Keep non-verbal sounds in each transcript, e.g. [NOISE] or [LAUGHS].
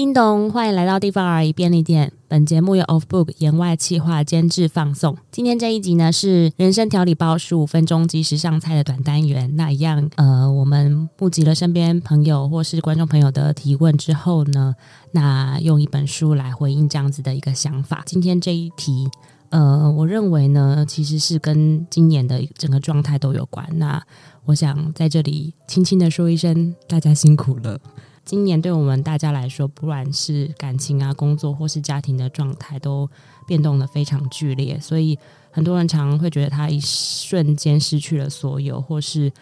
叮咚，欢迎来到地方而已便利店。本节目由 Off Book 言外企划监制放送。今天这一集呢是人生调理包十五分钟即时上菜的短单元。那一样，呃，我们募集了身边朋友或是观众朋友的提问之后呢，那用一本书来回应这样子的一个想法。今天这一题。呃，我认为呢，其实是跟今年的整个状态都有关。那我想在这里轻轻的说一声，大家辛苦了。今年对我们大家来说，不管是感情啊、工作或是家庭的状态，都变动得非常剧烈。所以很多人常常会觉得他一瞬间失去了所有，或是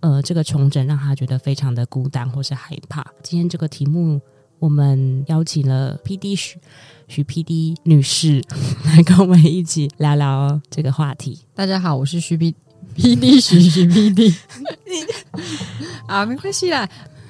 呃，这个重整让他觉得非常的孤单或是害怕。今天这个题目，我们邀请了 PD 许。许 PD 女士来跟我们一起聊聊这个话题。大家好，我是许 P PD 许许 PD [LAUGHS] 啊，没关系啦。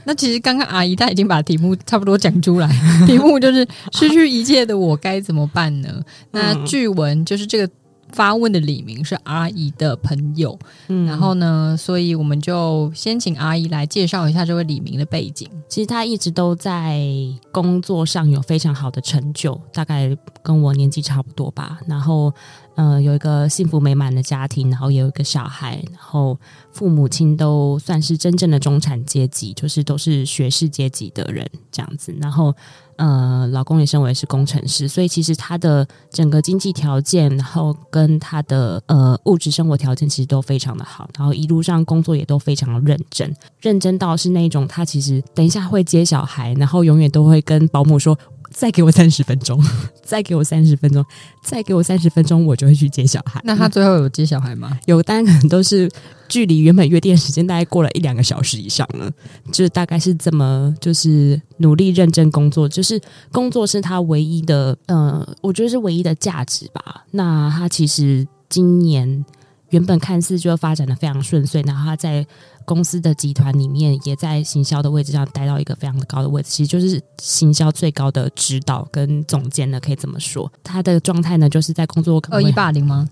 那其实刚刚阿姨她已经把题目差不多讲出来，题目就是失去一切的我该怎么办呢？那据闻就是这个。发问的李明是阿姨的朋友，嗯，然后呢，所以我们就先请阿姨来介绍一下这位李明的背景。其实他一直都在工作上有非常好的成就，大概跟我年纪差不多吧。然后，呃，有一个幸福美满的家庭，然后也有一个小孩，然后父母亲都算是真正的中产阶级，就是都是学士阶级的人这样子。然后。呃，老公也身为是工程师，所以其实他的整个经济条件，然后跟他的呃物质生活条件其实都非常的好，然后一路上工作也都非常的认真，认真到是那种他其实等一下会接小孩，然后永远都会跟保姆说。再给我三十分钟，[LAUGHS] 再给我三十分钟，再给我三十分钟，我就会去接小孩。那他最后有接小孩吗？有，但可能都是距离原本约定的时间大概过了一两个小时以上了。就是大概是这么，就是努力认真工作，就是工作是他唯一的，呃，我觉得是唯一的价值吧。那他其实今年原本看似就发展的非常顺遂，然后他在。公司的集团里面，也在行销的位置上待到一个非常高的位置，其实就是行销最高的指导跟总监呢，可以这么说。他的状态呢，就是在工作恶意霸凌吗？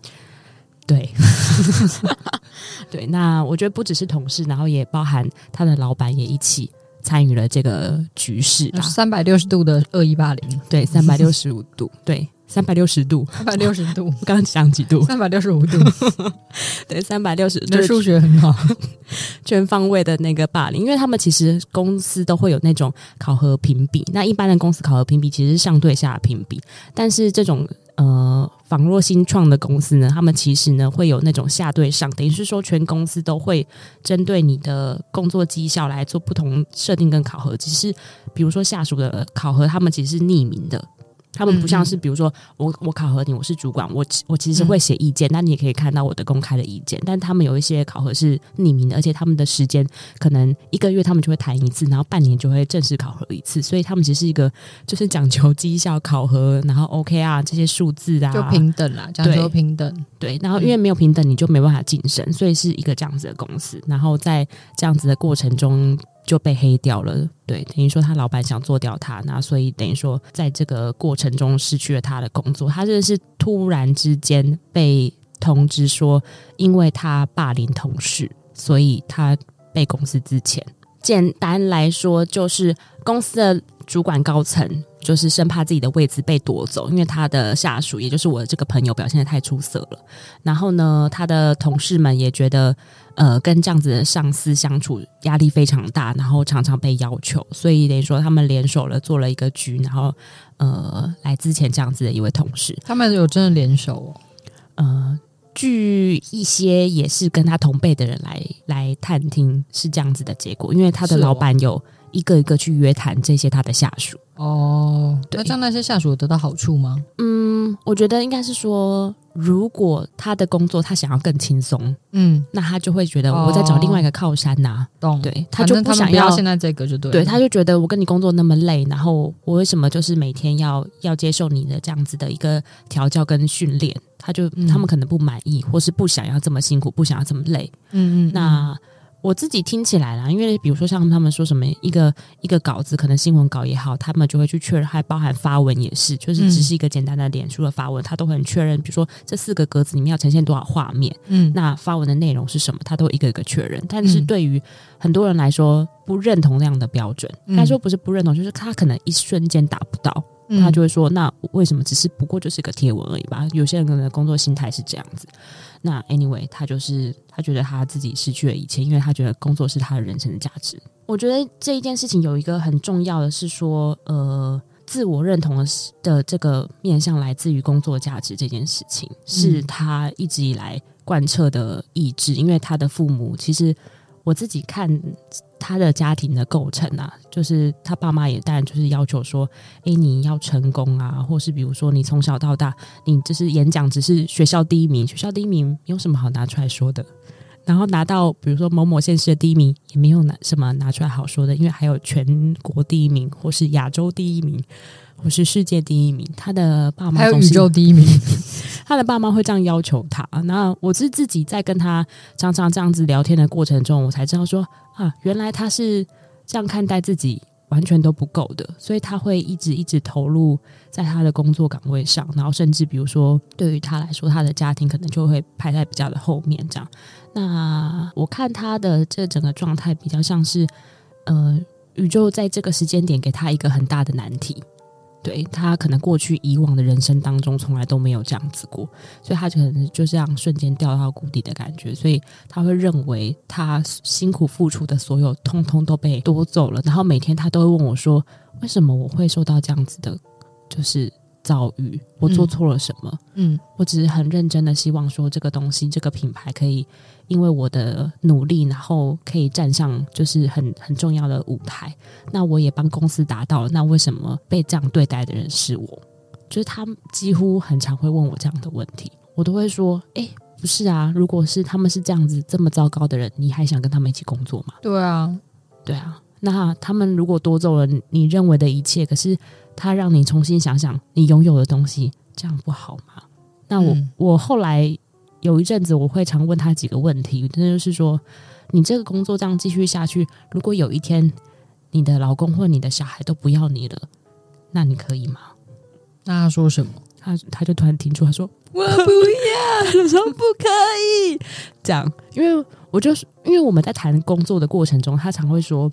对，[LAUGHS] 对。那我觉得不只是同事，然后也包含他的老板也一起参与了这个局势，三百六十度的恶意霸凌，对，三百六十五度，对。三百六十度，三百六十度，[LAUGHS] 刚刚讲几度？三百六十五度，[LAUGHS] 对，三百六十，这数学很好，[LAUGHS] 全方位的那个霸凌，因为他们其实公司都会有那种考核评比，那一般的公司考核评比其实是上对下评比，但是这种呃仿若新创的公司呢，他们其实呢会有那种下对上，等于是说全公司都会针对你的工作绩效来做不同设定跟考核，只是比如说下属的考核，他们其实是匿名的。他们不像是，比如说我我考核你，我是主管，我我其实会写意见，那你也可以看到我的公开的意见。但他们有一些考核是匿名的，而且他们的时间可能一个月他们就会谈一次，然后半年就会正式考核一次。所以他们其实是一个就是讲求绩效考核，然后 OK 啊这些数字啊，就平等啦，讲求平等。对，然后因为没有平等，你就没办法晋升，所以是一个这样子的公司。然后在这样子的过程中。就被黑掉了，对，等于说他老板想做掉他，那所以等于说在这个过程中失去了他的工作。他真的是突然之间被通知说，因为他霸凌同事，所以他被公司资遣。简单来说，就是公司的主管高层就是生怕自己的位置被夺走，因为他的下属，也就是我的这个朋友表现的太出色了。然后呢，他的同事们也觉得。呃，跟这样子的上司相处压力非常大，然后常常被要求，所以等于说他们联手了做了一个局，然后呃，来之前这样子的一位同事，他们有真的联手哦。呃，据一些也是跟他同辈的人来来探听，是这样子的结果，因为他的老板有一个一个去约谈这些他的下属。哦，对，那这样那些下属有得到好处吗？嗯，我觉得应该是说。如果他的工作他想要更轻松，嗯，那他就会觉得我在找另外一个靠山呐、啊，懂、哦？对，他就不想要，要现在这个就对，对，他就觉得我跟你工作那么累，然后我为什么就是每天要要接受你的这样子的一个调教跟训练？他就、嗯、他们可能不满意，或是不想要这么辛苦，不想要这么累，嗯，嗯嗯。那我自己听起来啦，因为比如说像他们说什么一个一个稿子，可能新闻稿也好，他们就会去确认，还包含发文也是，就是只是一个简单的脸书的发文，他都很确认。比如说这四个格子里面要呈现多少画面，嗯，那发文的内容是什么，他都一个一个确认。但是对于很多人来说，不认同那样的标准，他说不是不认同，就是他可能一瞬间达不到，他就会说，那为什么只是不过就是个贴文而已吧？有些人可能工作心态是这样子。那 anyway，他就是他觉得他自己失去了一切，因为他觉得工作是他的人生的价值。我觉得这一件事情有一个很重要的是说，呃，自我认同的的这个面向来自于工作价值这件事情，是他一直以来贯彻的意志。因为他的父母，其实我自己看。他的家庭的构成啊，就是他爸妈也当然就是要求说，哎，你要成功啊，或是比如说你从小到大，你就是演讲只是学校第一名，学校第一名有什么好拿出来说的？然后拿到比如说某某县市的第一名，也没有拿什么拿出来好说的，因为还有全国第一名，或是亚洲第一名，或是世界第一名。他的爸妈还有宇宙第一名，他的爸妈会这样要求他。那我是自己在跟他常常这样子聊天的过程中，我才知道说。啊，原来他是这样看待自己，完全都不够的，所以他会一直一直投入在他的工作岗位上，然后甚至比如说，对于他来说，他的家庭可能就会排在比较的后面。这样，那我看他的这整个状态比较像是，呃，宇宙在这个时间点给他一个很大的难题。对，他可能过去以往的人生当中从来都没有这样子过，所以他可能就这样瞬间掉到谷底的感觉，所以他会认为他辛苦付出的所有通通都被夺走了，然后每天他都会问我说：“为什么我会受到这样子的，就是？”遭遇，我做错了什么？嗯，我只是很认真的希望说，这个东西，这个品牌可以因为我的努力，然后可以站上就是很很重要的舞台。那我也帮公司达到了。那为什么被这样对待的人是我？就是他几乎很常会问我这样的问题，我都会说：哎，不是啊，如果是他们是这样子这么糟糕的人，你还想跟他们一起工作吗？对啊，对啊。那他们如果夺走了你认为的一切，可是。他让你重新想想你拥有的东西，这样不好吗？那我、嗯、我后来有一阵子，我会常问他几个问题，那就是说，你这个工作这样继续下去，如果有一天你的老公或你的小孩都不要你了，那你可以吗？那他说什么？他他就突然停住，他说：“我不要。”他说：“不可以。”这样，因为我就是因为我们在谈工作的过程中，他常会说。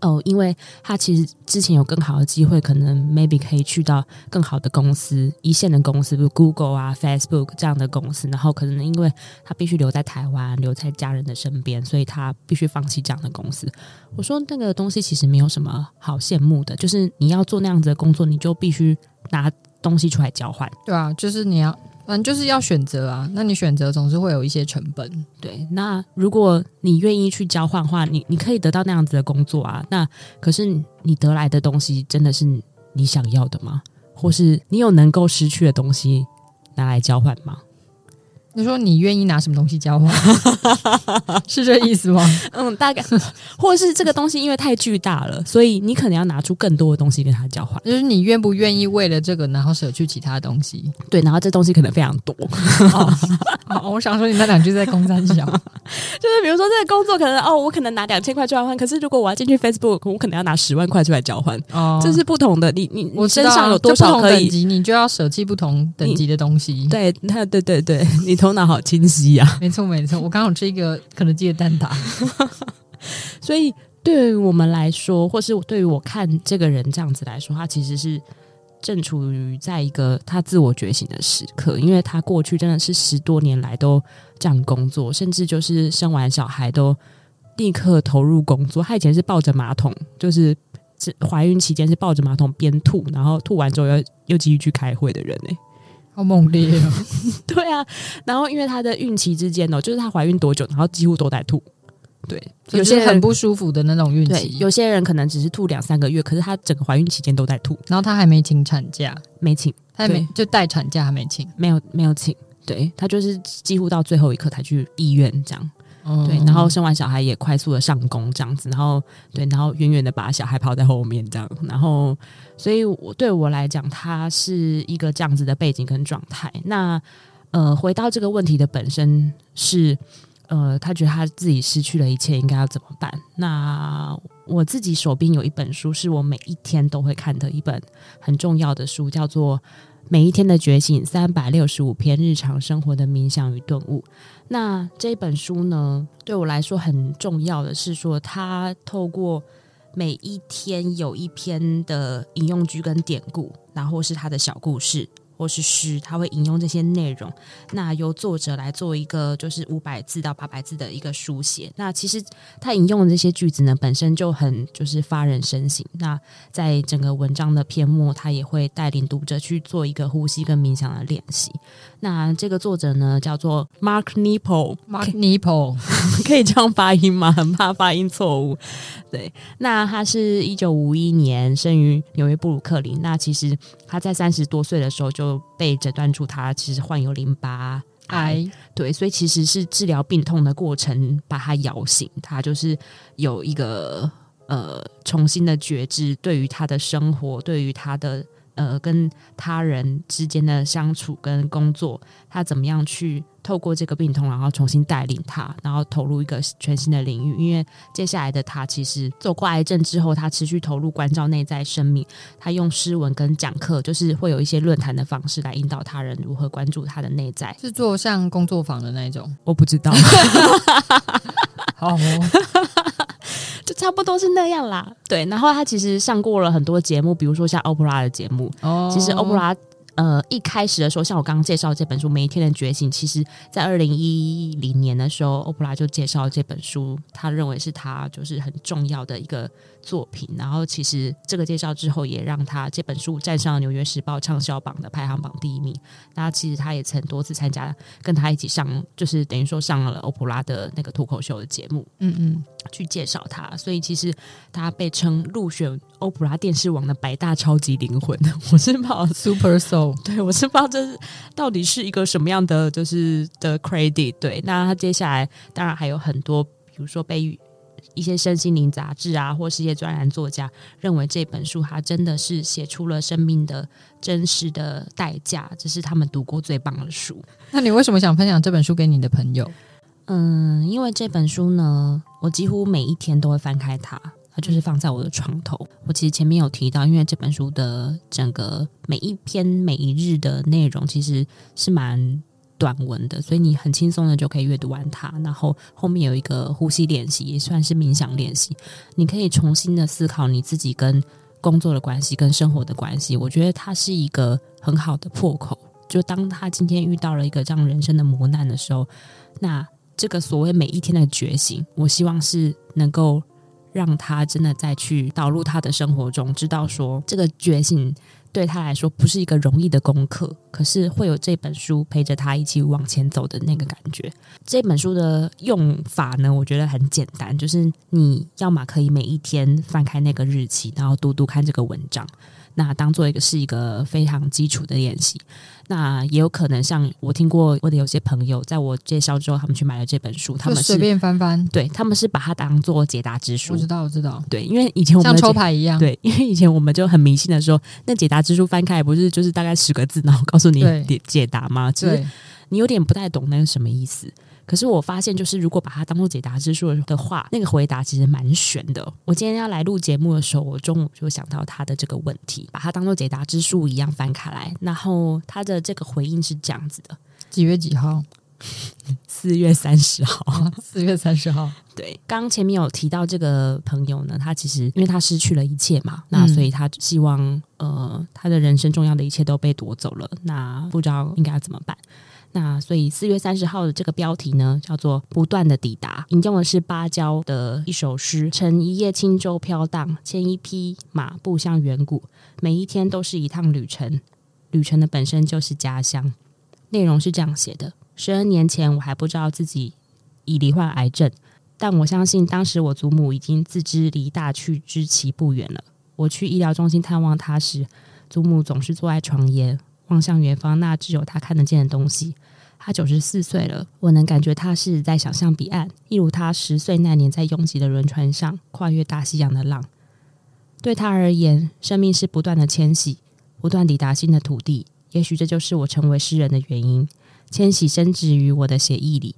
哦，因为他其实之前有更好的机会，可能 maybe 可以去到更好的公司，一线的公司，比如 Google 啊、Facebook 这样的公司。然后可能因为他必须留在台湾，留在家人的身边，所以他必须放弃这样的公司。我说那个东西其实没有什么好羡慕的，就是你要做那样子的工作，你就必须拿东西出来交换。对啊，就是你要。反正就是要选择啊，那你选择总是会有一些成本。对，那如果你愿意去交换的话，你你可以得到那样子的工作啊。那可是你得来的东西真的是你想要的吗？或是你有能够失去的东西拿来交换吗？你说你愿意拿什么东西交换？[LAUGHS] 是这意思吗？嗯，大概，或者是这个东西因为太巨大了，所以你可能要拿出更多的东西跟他交换。就是你愿不愿意为了这个，然后舍去其他东西？对，然后这东西可能非常多。哦哦、我想说，你那两句在公三小，[LAUGHS] 就是比如说这个工作可能哦，我可能拿两千块出来换，可是如果我要进去 Facebook，我可能要拿十万块出来交换。哦，这是不同的。你你我身上有多少可以等级，你就要舍弃不同等级的东西。对，那对对对，你同。头脑好清晰呀、啊！[LAUGHS] 没错没错，我刚好吃一个肯德基的蛋挞，[LAUGHS] 所以对于我们来说，或是对于我看这个人这样子来说，他其实是正处于在一个他自我觉醒的时刻，因为他过去真的是十多年来都这样工作，甚至就是生完小孩都立刻投入工作。他以前是抱着马桶，就是怀孕期间是抱着马桶边吐，然后吐完之后又又继续去开会的人呢、欸。好猛烈哦！[LAUGHS] 对啊，然后因为她的孕期之间哦，就是她怀孕多久，然后几乎都在吐。对，有些很不舒服的那种孕期，有些人可能只是吐两三个月，可是她整个怀孕期间都在吐。然后她还没请产假，没请，她还没就待产假还没请，没有没有请。对，她就是几乎到最后一刻才去医院这样。对，然后生完小孩也快速的上工这样子，然后对，然后远远的把小孩抛在后面这样，然后，所以我对我来讲，他是一个这样子的背景跟状态。那呃，回到这个问题的本身是，呃，他觉得他自己失去了一切，应该要怎么办？那我自己手边有一本书，是我每一天都会看的一本很重要的书，叫做《每一天的觉醒：三百六十五篇日常生活的冥想与顿悟》。那这本书呢，对我来说很重要的是说，它透过每一天有一篇的引用句跟典故，然后是它的小故事。或是诗，他会引用这些内容，那由作者来做一个就是五百字到八百字的一个书写。那其实他引用的这些句子呢，本身就很就是发人深省。那在整个文章的篇末，他也会带领读者去做一个呼吸跟冥想的练习。那这个作者呢，叫做 Mark Nepo，Mark Nepo [LAUGHS] 可以这样发音吗？很怕发音错误。对，那他是一九五一年生于纽约布鲁克林。那其实他在三十多岁的时候就被诊断出他其实患有淋巴癌，对，所以其实是治疗病痛的过程把他摇醒，他就是有一个呃重新的觉知，对于他的生活，对于他的。呃，跟他人之间的相处跟工作，他怎么样去透过这个病痛，然后重新带领他，然后投入一个全新的领域。因为接下来的他，其实走过癌症之后，他持续投入关照内在生命。他用诗文跟讲课，就是会有一些论坛的方式来引导他人如何关注他的内在。是做像工作坊的那种？我不知道。[LAUGHS] 好。[LAUGHS] 就差不多是那样啦，对。然后他其实上过了很多节目，比如说像欧普拉的节目。哦，其实欧普拉。呃，一开始的时候，像我刚刚介绍这本书《每一天的觉醒》，其实在二零一零年的时候，欧普拉就介绍这本书，他认为是他就是很重要的一个作品。然后，其实这个介绍之后，也让他这本书站上了《纽约时报》畅销榜的排行榜第一名。那其实他也曾多次参加，跟他一起上，就是等于说上了欧普拉的那个脱口秀的节目，嗯嗯，去介绍他。所以，其实他被称入选欧普拉电视网的百大超级灵魂。[LAUGHS] 我是跑 Super Soul。[LAUGHS] 对，我是不知道这是到底是一个什么样的就是的 credit。对，那他接下来当然还有很多，比如说被一些身心灵杂志啊，或是一些专栏作家认为这本书他真的是写出了生命的真实的代价，这是他们读过最棒的书。那你为什么想分享这本书给你的朋友？嗯，因为这本书呢，我几乎每一天都会翻开它。就是放在我的床头。我其实前面有提到，因为这本书的整个每一篇每一日的内容其实是蛮短文的，所以你很轻松的就可以阅读完它。然后后面有一个呼吸练习，也算是冥想练习。你可以重新的思考你自己跟工作的关系、跟生活的关系。我觉得它是一个很好的破口。就当他今天遇到了一个这样人生的磨难的时候，那这个所谓每一天的觉醒，我希望是能够。让他真的再去导入他的生活中，知道说这个觉醒对他来说不是一个容易的功课，可是会有这本书陪着他一起往前走的那个感觉。这本书的用法呢，我觉得很简单，就是你要么可以每一天翻开那个日期，然后读读看这个文章。那当做一个是一个非常基础的练习，那也有可能像我听过我的有些朋友，在我介绍之后，他们去买了这本书，他们随便翻翻，对，他们是把它当做解答之书。我知道，我知道，对，因为以前我们像抽牌一样，对，因为以前我们就很迷信的说，那解答之书翻开不是就是大概十个字，然后告诉你解解答吗？其实你有点不太懂那是什么意思。可是我发现，就是如果把它当做解答之书的话，那个回答其实蛮悬的。我今天要来录节目的时候，我中午就想到他的这个问题，把它当做解答之书一样翻开来，然后他的这个回应是这样子的：几月几号？四月三十号。四月三十号。对，刚前面有提到这个朋友呢，他其实因为他失去了一切嘛，那所以他希望呃，他的人生重要的一切都被夺走了，那不知道应该要怎么办。那所以四月三十号的这个标题呢，叫做“不断的抵达”，引用的是芭蕉的一首诗：“乘一叶轻舟飘荡，牵一匹马步向远古，每一天都是一趟旅程，旅程的本身就是家乡。”内容是这样写的：十二年前，我还不知道自己已罹患癌症，但我相信当时我祖母已经自知离大去之期不远了。我去医疗中心探望她时，祖母总是坐在床沿。望向远方，那只有他看得见的东西。他九十四岁了，我能感觉他是在想象彼岸，一如他十岁那年在拥挤的轮船上跨越大西洋的浪。对他而言，生命是不断的迁徙，不断抵达新的土地。也许这就是我成为诗人的原因。迁徙深植于我的血液里，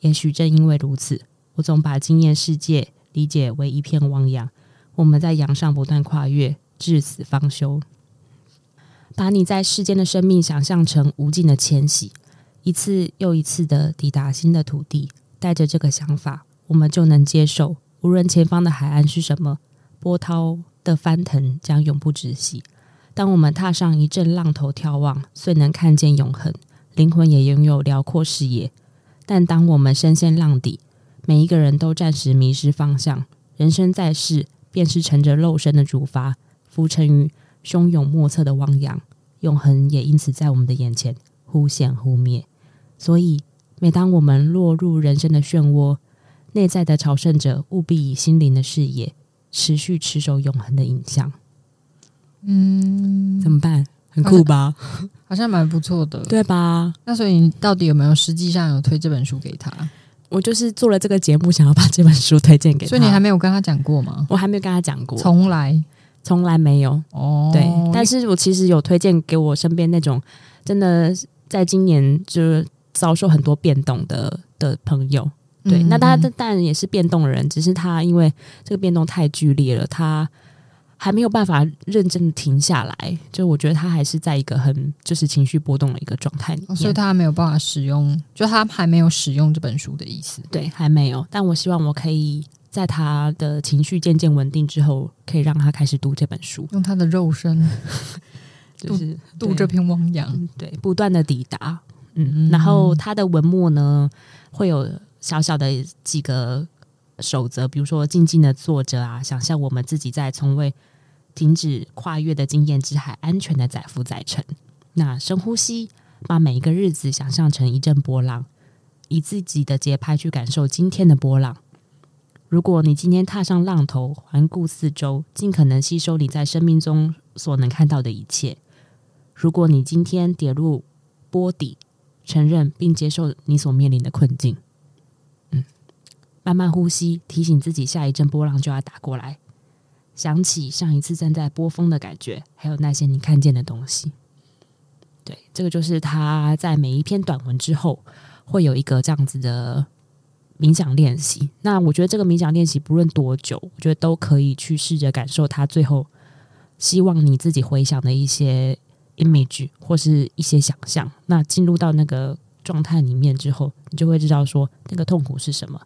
也许正因为如此，我总把经验世界理解为一片汪洋。我们在洋上不断跨越，至死方休。把你在世间的生命想象成无尽的迁徙，一次又一次的抵达新的土地。带着这个想法，我们就能接受，无论前方的海岸是什么，波涛的翻腾将永不止息。当我们踏上一阵浪头眺望，虽能看见永恒，灵魂也拥有辽阔视野。但当我们深陷浪底，每一个人都暂时迷失方向。人生在世，便是乘着肉身的竹筏，浮沉于汹涌莫测的汪洋。永恒也因此在我们的眼前忽现忽灭。所以，每当我们落入人生的漩涡，内在的朝圣者务必以心灵的视野，持续持守永恒的影像。嗯，怎么办？很酷吧？好像蛮不错的，对吧？那所以你到底有没有实际上有推这本书给他？我就是做了这个节目，想要把这本书推荐给他。所以你还没有跟他讲过吗？我还没有跟他讲过，从来从来没有。哦，对，但是我其实有推荐给我身边那种真的在今年就是遭受很多变动的的朋友。对，嗯、那他当然也是变动的人，只是他因为这个变动太剧烈了，他。还没有办法认真的停下来，就我觉得他还是在一个很就是情绪波动的一个状态里面，哦，所以他没有办法使用，就他还没有使用这本书的意思。对，还没有。但我希望我可以在他的情绪渐渐稳定之后，可以让他开始读这本书，用他的肉身，[LAUGHS] 就是渡，这片汪洋，对，不断的抵达。嗯，嗯然后他的文末呢，会有小小的几个守则，比如说静静的坐着啊，想象我们自己在从未。停止跨越的经验之海，安全的载浮载沉。那深呼吸，把每一个日子想象成一阵波浪，以自己的节拍去感受今天的波浪。如果你今天踏上浪头，环顾四周，尽可能吸收你在生命中所能看到的一切。如果你今天跌入波底，承认并接受你所面临的困境。嗯，慢慢呼吸，提醒自己下一阵波浪就要打过来。想起上一次站在波峰的感觉，还有那些你看见的东西。对，这个就是他在每一篇短文之后会有一个这样子的冥想练习。那我觉得这个冥想练习不论多久，我觉得都可以去试着感受它最后希望你自己回想的一些 image 或是一些想象。那进入到那个状态里面之后，你就会知道说那个痛苦是什么，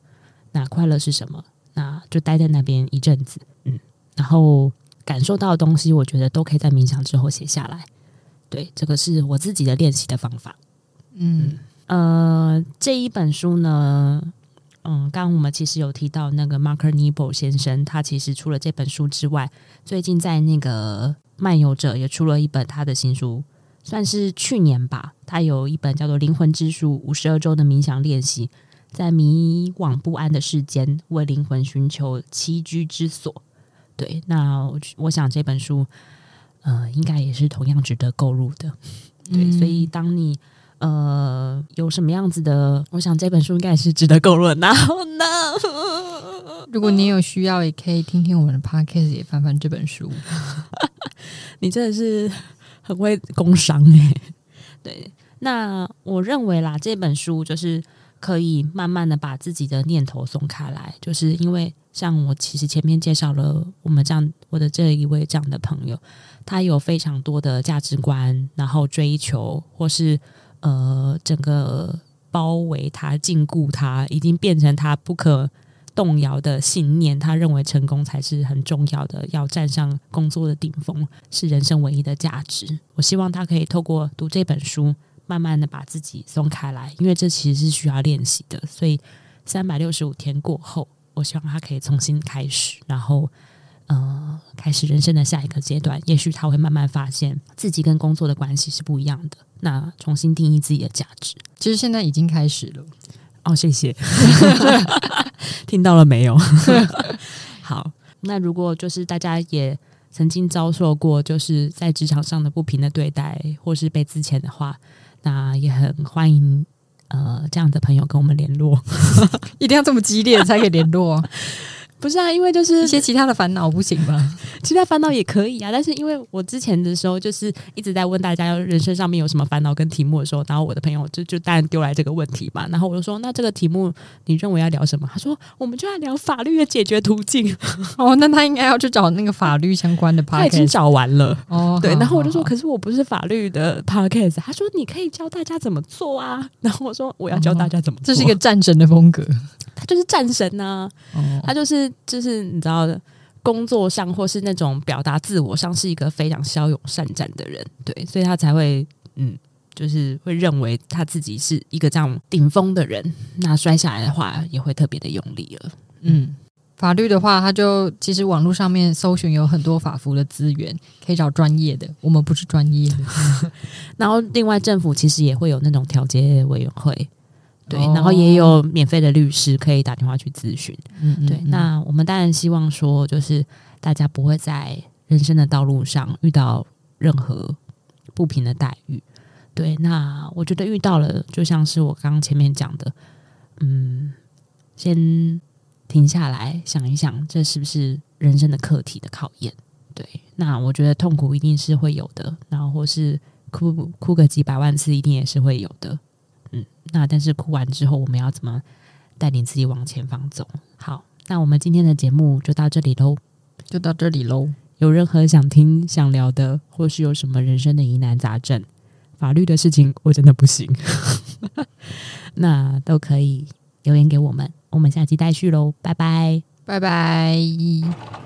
那快乐是什么。那就待在那边一阵子，嗯。然后感受到的东西，我觉得都可以在冥想之后写下来。对，这个是我自己的练习的方法。嗯呃，这一本书呢，嗯，刚刚我们其实有提到那个 Mark Nepo 先生，他其实除了这本书之外，最近在那个漫游者也出了一本他的新书，算是去年吧。他有一本叫做《灵魂之书：五十二周的冥想练习》，在迷惘不安的世间，为灵魂寻求栖居之所。对，那我我想这本书，呃，应该也是同样值得购入的。[LAUGHS] 对，嗯、所以当你呃有什么样子的，我想这本书应该也是值得购入的。然后呢，如果你有需要，也可以听听我们的 podcast，也翻翻这本书。[LAUGHS] 你真的是很会工商哎。对，那我认为啦，这本书就是可以慢慢的把自己的念头松开来，就是因为。像我其实前面介绍了我们这样我的这一位这样的朋友，他有非常多的价值观，然后追求或是呃整个包围他、禁锢他，已经变成他不可动摇的信念。他认为成功才是很重要的，要站上工作的顶峰是人生唯一的价值。我希望他可以透过读这本书，慢慢的把自己松开来，因为这其实是需要练习的。所以三百六十五天过后。我希望他可以重新开始，然后，呃，开始人生的下一个阶段。也许他会慢慢发现自己跟工作的关系是不一样的，那重新定义自己的价值。其实现在已经开始了。哦，谢谢，[LAUGHS] 听到了没有？[LAUGHS] 好，那如果就是大家也曾经遭受过就是在职场上的不平的对待，或是被资遣的话，那也很欢迎。呃，这样的朋友跟我们联络，[LAUGHS] 一定要这么激烈才可以联络。不是啊，因为就是一些其他的烦恼不行吗？[LAUGHS] 其他烦恼也可以啊，但是因为我之前的时候就是一直在问大家人生上面有什么烦恼跟题目的时候，然后我的朋友就就当然丢来这个问题嘛，然后我就说那这个题目你认为要聊什么？他说我们就要聊法律的解决途径。[LAUGHS] 哦，那他应该要去找那个法律相关的 podcast。[LAUGHS] 他已经找完了哦，对，然后我就说可是我不是法律的 podcast，他说你可以教大家怎么做啊，然后我说我要教大家怎么做，这是一个战争的风格。他就是战神呐、啊，哦、他就是就是你知道的，工作上或是那种表达自我上是一个非常骁勇善战的人，对，所以他才会嗯，就是会认为他自己是一个这样顶峰的人，那摔下来的话也会特别的用力了。嗯，法律的话，他就其实网络上面搜寻有很多法服的资源，可以找专业的，我们不是专业的。[LAUGHS] 然后另外政府其实也会有那种调解委员会。对，哦、然后也有免费的律师可以打电话去咨询。嗯，嗯，嗯，对，那我们当然希望说，就是大家不会在人生的道路上遇到任何不平的待遇。对，那我觉得遇到了，就像是我刚刚前面讲的，嗯，先停下来想一想，这是不是人生的课题的考验？对，那我觉得痛苦一定是会有的，然后或是哭哭个几百万次，一定也是会有的。嗯，那但是哭完之后，我们要怎么带领自己往前方走？好，那我们今天的节目就到这里喽，就到这里喽。有任何想听、想聊的，或是有什么人生的疑难杂症、法律的事情，我真的不行，[LAUGHS] 那都可以留言给我们。我们下期待续喽，拜拜，拜拜。